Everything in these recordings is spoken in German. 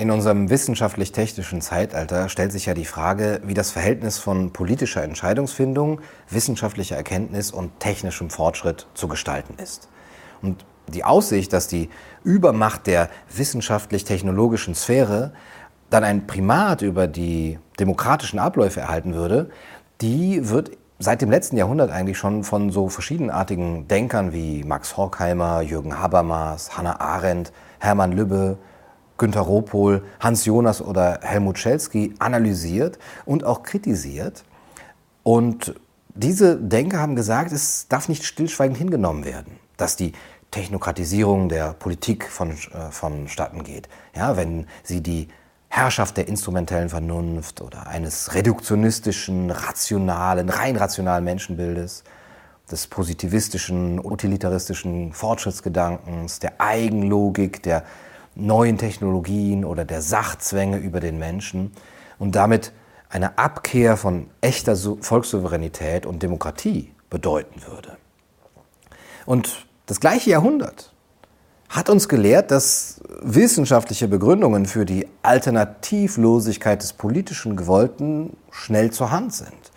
In unserem wissenschaftlich-technischen Zeitalter stellt sich ja die Frage, wie das Verhältnis von politischer Entscheidungsfindung, wissenschaftlicher Erkenntnis und technischem Fortschritt zu gestalten ist. Und die Aussicht, dass die Übermacht der wissenschaftlich-technologischen Sphäre dann ein Primat über die demokratischen Abläufe erhalten würde, die wird seit dem letzten Jahrhundert eigentlich schon von so verschiedenartigen Denkern wie Max Horkheimer, Jürgen Habermas, Hannah Arendt, Hermann Lübbe, Günter Ropohl, Hans Jonas oder Helmut Schelsky analysiert und auch kritisiert. Und diese Denker haben gesagt, es darf nicht stillschweigend hingenommen werden, dass die Technokratisierung der Politik von, äh, vonstatten geht. Ja, wenn sie die Herrschaft der instrumentellen Vernunft oder eines reduktionistischen, rationalen, rein rationalen Menschenbildes, des positivistischen, utilitaristischen Fortschrittsgedankens, der Eigenlogik, der neuen Technologien oder der Sachzwänge über den Menschen und damit eine Abkehr von echter Volkssouveränität und Demokratie bedeuten würde. Und das gleiche Jahrhundert hat uns gelehrt, dass wissenschaftliche Begründungen für die Alternativlosigkeit des politischen Gewollten schnell zur Hand sind.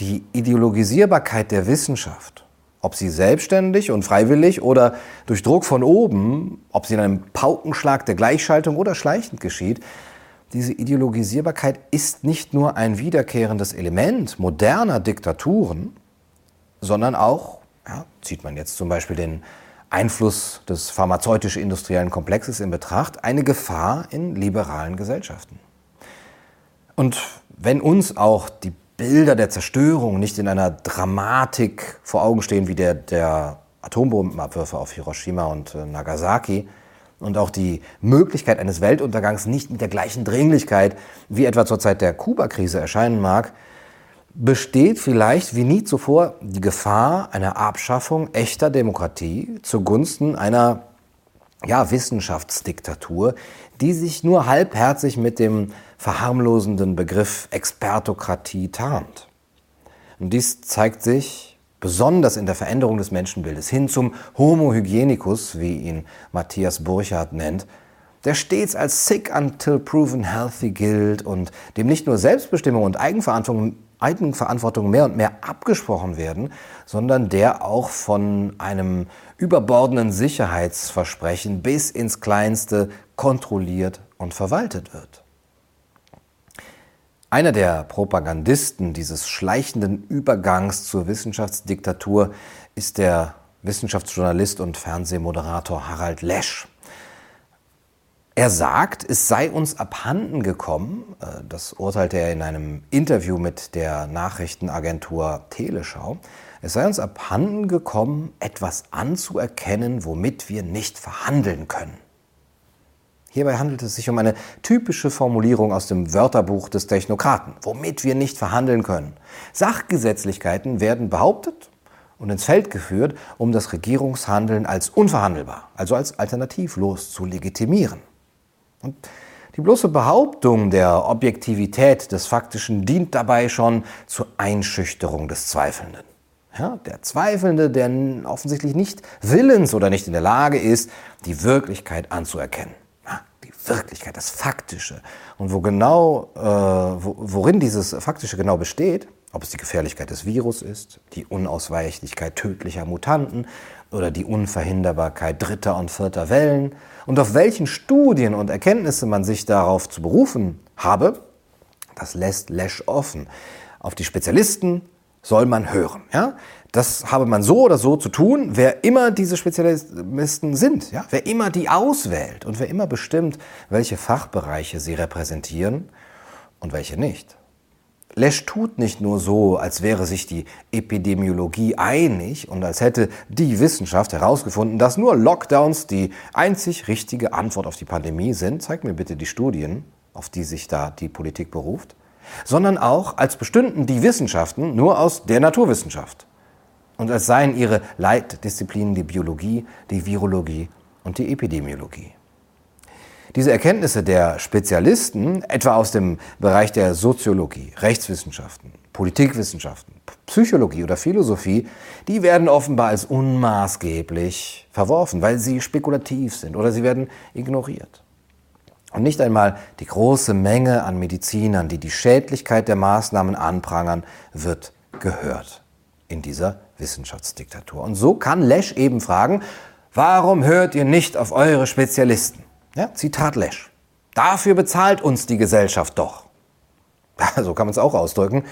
Die Ideologisierbarkeit der Wissenschaft, ob sie selbstständig und freiwillig oder durch Druck von oben, ob sie in einem Paukenschlag der Gleichschaltung oder schleichend geschieht, diese Ideologisierbarkeit ist nicht nur ein wiederkehrendes Element moderner Diktaturen, sondern auch, ja, zieht man jetzt zum Beispiel den Einfluss des pharmazeutisch-industriellen Komplexes in Betracht eine Gefahr in liberalen Gesellschaften. Und wenn uns auch die Bilder der Zerstörung nicht in einer Dramatik vor Augen stehen wie der der Atombombenabwürfe auf Hiroshima und äh, Nagasaki und auch die Möglichkeit eines Weltuntergangs nicht mit der gleichen Dringlichkeit wie etwa zur Zeit der Kuba-Krise erscheinen mag, besteht vielleicht wie nie zuvor die Gefahr einer Abschaffung echter Demokratie zugunsten einer ja, Wissenschaftsdiktatur, die sich nur halbherzig mit dem verharmlosenden Begriff Expertokratie tarnt. Und dies zeigt sich besonders in der Veränderung des Menschenbildes hin zum Homo hygienicus, wie ihn Matthias Burchardt nennt, der stets als sick until proven healthy gilt und dem nicht nur Selbstbestimmung und Eigenverantwortung Eigenverantwortung mehr und mehr abgesprochen werden, sondern der auch von einem überbordenden Sicherheitsversprechen bis ins Kleinste kontrolliert und verwaltet wird. Einer der Propagandisten dieses schleichenden Übergangs zur Wissenschaftsdiktatur ist der Wissenschaftsjournalist und Fernsehmoderator Harald Lesch. Er sagt, es sei uns abhanden gekommen, äh, das urteilte er in einem Interview mit der Nachrichtenagentur Teleschau, es sei uns abhanden gekommen, etwas anzuerkennen, womit wir nicht verhandeln können. Hierbei handelt es sich um eine typische Formulierung aus dem Wörterbuch des Technokraten, womit wir nicht verhandeln können. Sachgesetzlichkeiten werden behauptet und ins Feld geführt, um das Regierungshandeln als unverhandelbar, also als alternativlos zu legitimieren. Und die bloße Behauptung der Objektivität des Faktischen dient dabei schon zur Einschüchterung des Zweifelnden. Ja, der Zweifelnde, der offensichtlich nicht willens oder nicht in der Lage ist, die Wirklichkeit anzuerkennen. Wirklichkeit, das Faktische. Und wo genau, äh, wo, worin dieses Faktische genau besteht, ob es die Gefährlichkeit des Virus ist, die Unausweichlichkeit tödlicher Mutanten oder die Unverhinderbarkeit dritter und vierter Wellen und auf welchen Studien und Erkenntnisse man sich darauf zu berufen habe, das lässt Lesch offen. Auf die Spezialisten soll man hören. Ja? Das habe man so oder so zu tun, wer immer diese Spezialisten sind, ja? wer immer die auswählt und wer immer bestimmt, welche Fachbereiche sie repräsentieren und welche nicht. Lesch tut nicht nur so, als wäre sich die Epidemiologie einig und als hätte die Wissenschaft herausgefunden, dass nur Lockdowns die einzig richtige Antwort auf die Pandemie sind. Zeig mir bitte die Studien, auf die sich da die Politik beruft. Sondern auch, als bestünden die Wissenschaften nur aus der Naturwissenschaft. Und als seien ihre Leitdisziplinen die Biologie, die Virologie und die Epidemiologie. Diese Erkenntnisse der Spezialisten, etwa aus dem Bereich der Soziologie, Rechtswissenschaften, Politikwissenschaften, Psychologie oder Philosophie, die werden offenbar als unmaßgeblich verworfen, weil sie spekulativ sind oder sie werden ignoriert. Und nicht einmal die große Menge an Medizinern, die die Schädlichkeit der Maßnahmen anprangern, wird gehört in dieser Wissenschaftsdiktatur. Und so kann Lesch eben fragen, warum hört ihr nicht auf eure Spezialisten? Ja, Zitat Lesch. Dafür bezahlt uns die Gesellschaft doch. so kann man es auch ausdrücken.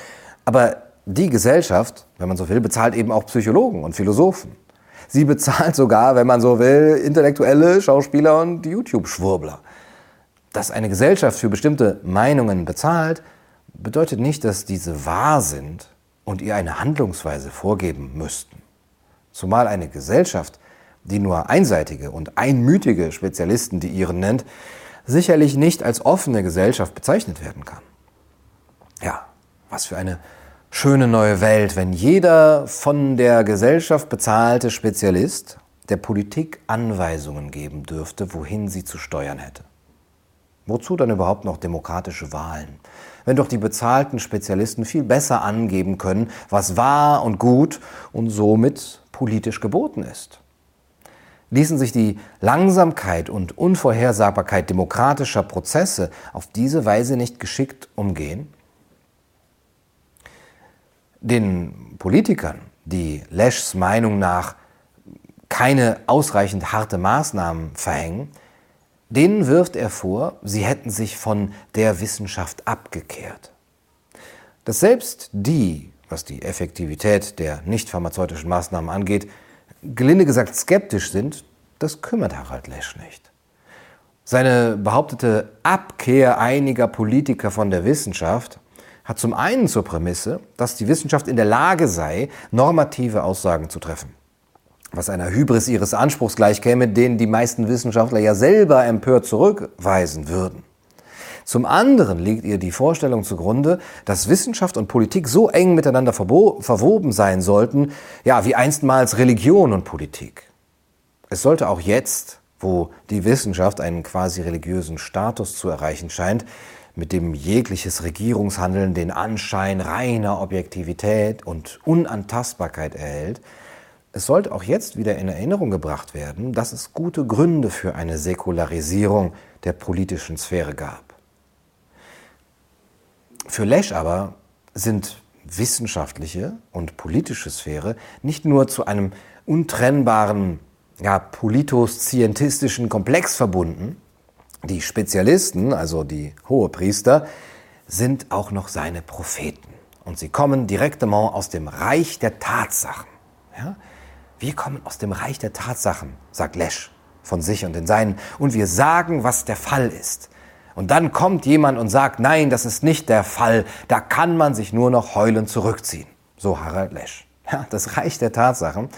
Aber die Gesellschaft, wenn man so will, bezahlt eben auch Psychologen und Philosophen. Sie bezahlt sogar, wenn man so will, Intellektuelle, Schauspieler und YouTube-Schwurbler. Dass eine Gesellschaft für bestimmte Meinungen bezahlt, bedeutet nicht, dass diese wahr sind und ihr eine Handlungsweise vorgeben müssten. Zumal eine Gesellschaft, die nur einseitige und einmütige Spezialisten die ihren nennt, sicherlich nicht als offene Gesellschaft bezeichnet werden kann. Ja, was für eine schöne neue Welt, wenn jeder von der Gesellschaft bezahlte Spezialist der Politik Anweisungen geben dürfte, wohin sie zu steuern hätte. Wozu dann überhaupt noch demokratische Wahlen? Wenn doch die bezahlten Spezialisten viel besser angeben können, was wahr und gut und somit politisch geboten ist. Ließen sich die Langsamkeit und Unvorhersagbarkeit demokratischer Prozesse auf diese Weise nicht geschickt umgehen? Den Politikern, die Leschs Meinung nach keine ausreichend harte Maßnahmen verhängen, denen wirft er vor, sie hätten sich von der Wissenschaft abgekehrt. Dass selbst die, was die Effektivität der nicht pharmazeutischen Maßnahmen angeht, gelinde gesagt skeptisch sind, das kümmert Harald Lesch nicht. Seine behauptete Abkehr einiger Politiker von der Wissenschaft hat zum einen zur Prämisse, dass die Wissenschaft in der Lage sei, normative Aussagen zu treffen. Was einer Hybris ihres Anspruchs gleichkäme, den die meisten Wissenschaftler ja selber empört zurückweisen würden. Zum anderen liegt ihr die Vorstellung zugrunde, dass Wissenschaft und Politik so eng miteinander verwoben sein sollten, ja, wie einstmals Religion und Politik. Es sollte auch jetzt, wo die Wissenschaft einen quasi religiösen Status zu erreichen scheint, mit dem jegliches Regierungshandeln den Anschein reiner Objektivität und Unantastbarkeit erhält, es sollte auch jetzt wieder in Erinnerung gebracht werden, dass es gute Gründe für eine Säkularisierung der politischen Sphäre gab. Für Lesch aber sind wissenschaftliche und politische Sphäre nicht nur zu einem untrennbaren ja, politos-scientistischen Komplex verbunden, die Spezialisten, also die Hohepriester, sind auch noch seine Propheten. Und sie kommen direktement aus dem Reich der Tatsachen. Ja? Wir kommen aus dem Reich der Tatsachen, sagt Lesch von sich und den Seinen. Und wir sagen, was der Fall ist. Und dann kommt jemand und sagt, nein, das ist nicht der Fall. Da kann man sich nur noch heulend zurückziehen. So Harald Lesch. Ja, das Reich der Tatsachen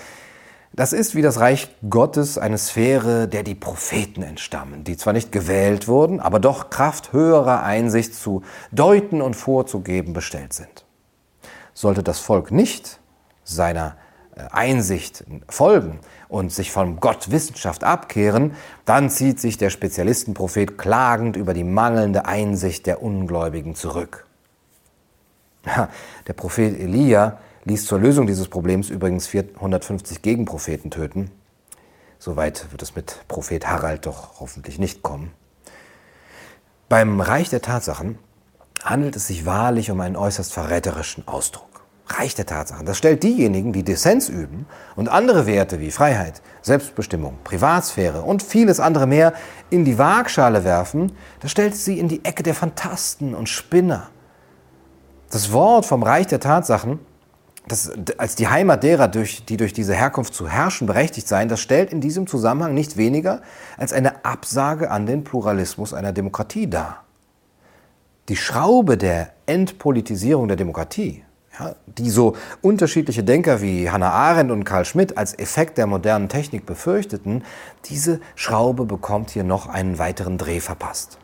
das ist wie das Reich Gottes eine Sphäre, der die Propheten entstammen, die zwar nicht gewählt wurden, aber doch Kraft höherer Einsicht zu deuten und vorzugeben bestellt sind. Sollte das Volk nicht seiner Einsicht folgen und sich von Gott Wissenschaft abkehren, dann zieht sich der Spezialistenprophet klagend über die mangelnde Einsicht der Ungläubigen zurück. Der Prophet Elia ließ zur Lösung dieses Problems übrigens 450 Gegenpropheten töten. Soweit wird es mit Prophet Harald doch hoffentlich nicht kommen. Beim Reich der Tatsachen handelt es sich wahrlich um einen äußerst verräterischen Ausdruck. Reich der Tatsachen. Das stellt diejenigen, die Dissens üben und andere Werte wie Freiheit, Selbstbestimmung, Privatsphäre und vieles andere mehr in die Waagschale werfen, das stellt sie in die Ecke der Fantasten und Spinner. Das Wort vom Reich der Tatsachen das, als die Heimat derer, durch, die durch diese Herkunft zu herrschen berechtigt seien, das stellt in diesem Zusammenhang nicht weniger als eine Absage an den Pluralismus einer Demokratie dar. Die Schraube der Entpolitisierung der Demokratie, ja, die so unterschiedliche Denker wie Hannah Arendt und Karl Schmidt als Effekt der modernen Technik befürchteten, diese Schraube bekommt hier noch einen weiteren Dreh verpasst.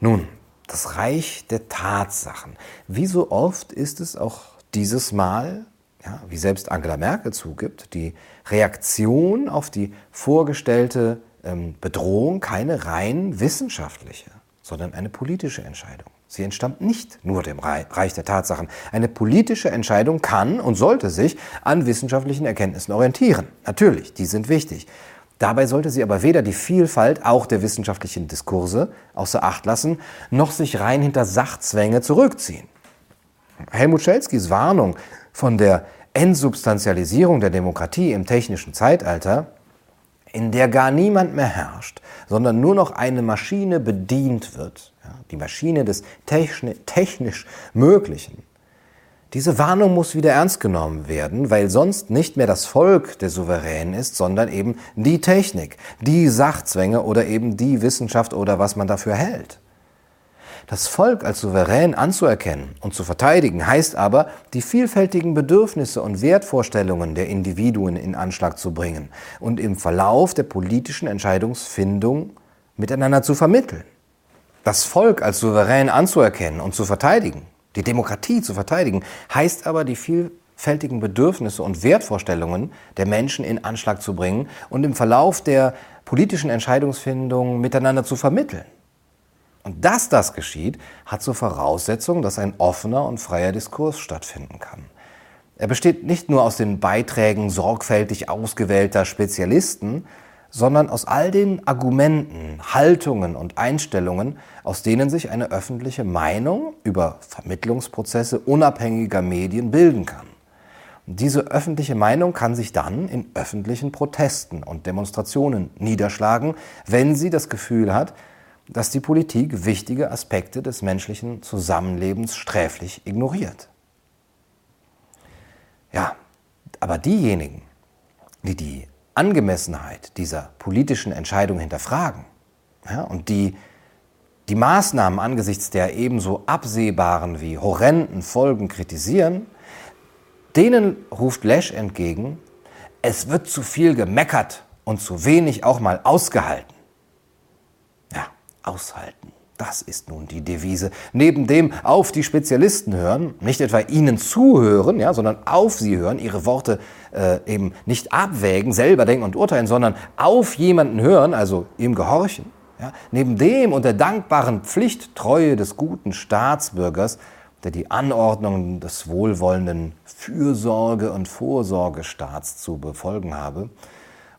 Nun, das Reich der Tatsachen. Wie so oft ist es auch dieses Mal, ja, wie selbst Angela Merkel zugibt, die Reaktion auf die vorgestellte ähm, Bedrohung keine rein wissenschaftliche, sondern eine politische Entscheidung. Sie entstammt nicht nur dem Reich der Tatsachen. Eine politische Entscheidung kann und sollte sich an wissenschaftlichen Erkenntnissen orientieren. Natürlich, die sind wichtig. Dabei sollte sie aber weder die Vielfalt auch der wissenschaftlichen Diskurse außer Acht lassen, noch sich rein hinter Sachzwänge zurückziehen. Helmut Schelskys Warnung von der Entsubstantialisierung der Demokratie im technischen Zeitalter, in der gar niemand mehr herrscht, sondern nur noch eine Maschine bedient wird, ja, die Maschine des technisch Möglichen, diese Warnung muss wieder ernst genommen werden, weil sonst nicht mehr das Volk der Souverän ist, sondern eben die Technik, die Sachzwänge oder eben die Wissenschaft oder was man dafür hält. Das Volk als souverän anzuerkennen und zu verteidigen heißt aber, die vielfältigen Bedürfnisse und Wertvorstellungen der Individuen in Anschlag zu bringen und im Verlauf der politischen Entscheidungsfindung miteinander zu vermitteln. Das Volk als souverän anzuerkennen und zu verteidigen die Demokratie zu verteidigen, heißt aber, die vielfältigen Bedürfnisse und Wertvorstellungen der Menschen in Anschlag zu bringen und im Verlauf der politischen Entscheidungsfindung miteinander zu vermitteln. Und dass das geschieht, hat zur Voraussetzung, dass ein offener und freier Diskurs stattfinden kann. Er besteht nicht nur aus den Beiträgen sorgfältig ausgewählter Spezialisten, sondern aus all den Argumenten, Haltungen und Einstellungen, aus denen sich eine öffentliche Meinung über Vermittlungsprozesse unabhängiger Medien bilden kann. Diese öffentliche Meinung kann sich dann in öffentlichen Protesten und Demonstrationen niederschlagen, wenn sie das Gefühl hat, dass die Politik wichtige Aspekte des menschlichen Zusammenlebens sträflich ignoriert. Ja, aber diejenigen, die die Angemessenheit dieser politischen Entscheidung hinterfragen ja, und die die Maßnahmen angesichts der ebenso absehbaren wie horrenden Folgen kritisieren, denen ruft Lesch entgegen, es wird zu viel gemeckert und zu wenig auch mal ausgehalten. Aushalten. Das ist nun die Devise. Neben dem auf die Spezialisten hören, nicht etwa ihnen zuhören, ja, sondern auf sie hören, ihre Worte äh, eben nicht abwägen, selber denken und urteilen, sondern auf jemanden hören, also ihm gehorchen. Ja. Neben dem und der dankbaren Pflichttreue des guten Staatsbürgers, der die Anordnungen des wohlwollenden Fürsorge- und Vorsorgestaats zu befolgen habe,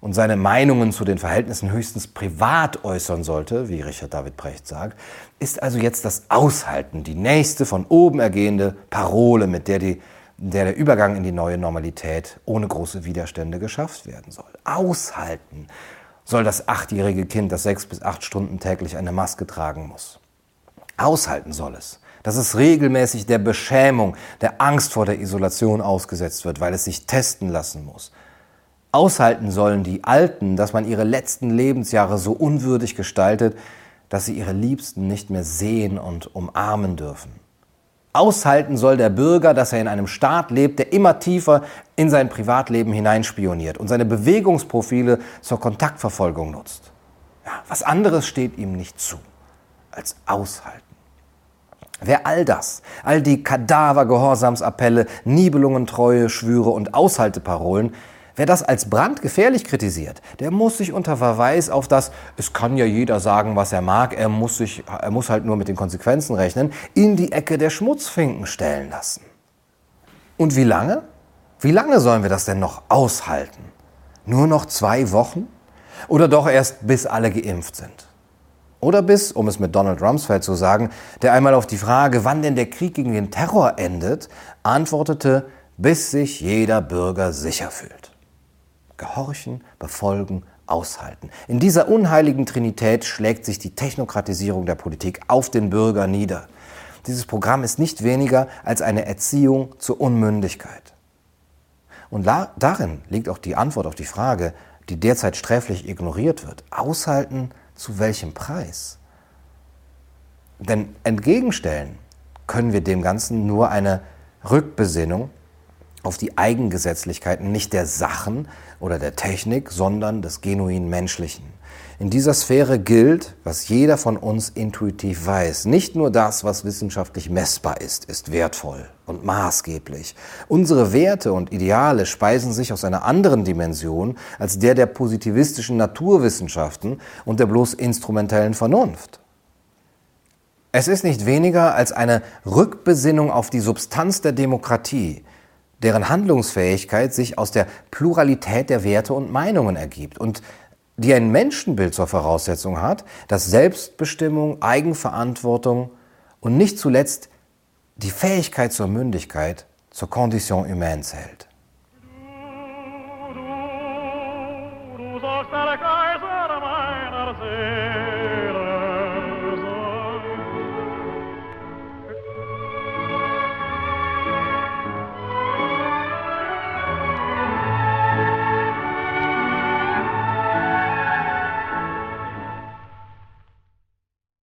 und seine Meinungen zu den Verhältnissen höchstens privat äußern sollte, wie Richard David Brecht sagt, ist also jetzt das Aushalten die nächste von oben ergehende Parole, mit der, die, der der Übergang in die neue Normalität ohne große Widerstände geschafft werden soll. Aushalten soll das achtjährige Kind, das sechs bis acht Stunden täglich eine Maske tragen muss. Aushalten soll es, dass es regelmäßig der Beschämung, der Angst vor der Isolation ausgesetzt wird, weil es sich testen lassen muss aushalten sollen die Alten, dass man ihre letzten Lebensjahre so unwürdig gestaltet, dass sie ihre Liebsten nicht mehr sehen und umarmen dürfen. Aushalten soll der Bürger, dass er in einem Staat lebt, der immer tiefer in sein Privatleben hineinspioniert und seine Bewegungsprofile zur Kontaktverfolgung nutzt. Ja, was anderes steht ihm nicht zu als aushalten. Wer all das, all die Kadaver-Gehorsamsappelle, Nibelungen, Treue, Schwüre und Aushalteparolen Wer das als brandgefährlich kritisiert, der muss sich unter Verweis auf das, es kann ja jeder sagen, was er mag, er muss, sich, er muss halt nur mit den Konsequenzen rechnen, in die Ecke der Schmutzfinken stellen lassen. Und wie lange? Wie lange sollen wir das denn noch aushalten? Nur noch zwei Wochen? Oder doch erst bis alle geimpft sind? Oder bis, um es mit Donald Rumsfeld zu sagen, der einmal auf die Frage, wann denn der Krieg gegen den Terror endet, antwortete, bis sich jeder Bürger sicher fühlt. Gehorchen, befolgen, aushalten. In dieser unheiligen Trinität schlägt sich die Technokratisierung der Politik auf den Bürger nieder. Dieses Programm ist nicht weniger als eine Erziehung zur Unmündigkeit. Und darin liegt auch die Antwort auf die Frage, die derzeit sträflich ignoriert wird. Aushalten zu welchem Preis? Denn entgegenstellen können wir dem Ganzen nur eine Rückbesinnung auf die Eigengesetzlichkeiten nicht der Sachen oder der Technik, sondern des genuin Menschlichen. In dieser Sphäre gilt, was jeder von uns intuitiv weiß. Nicht nur das, was wissenschaftlich messbar ist, ist wertvoll und maßgeblich. Unsere Werte und Ideale speisen sich aus einer anderen Dimension als der der positivistischen Naturwissenschaften und der bloß instrumentellen Vernunft. Es ist nicht weniger als eine Rückbesinnung auf die Substanz der Demokratie, deren Handlungsfähigkeit sich aus der Pluralität der Werte und Meinungen ergibt. Und die ein Menschenbild zur Voraussetzung hat, das Selbstbestimmung, Eigenverantwortung und nicht zuletzt die Fähigkeit zur Mündigkeit zur Condition humaine zählt.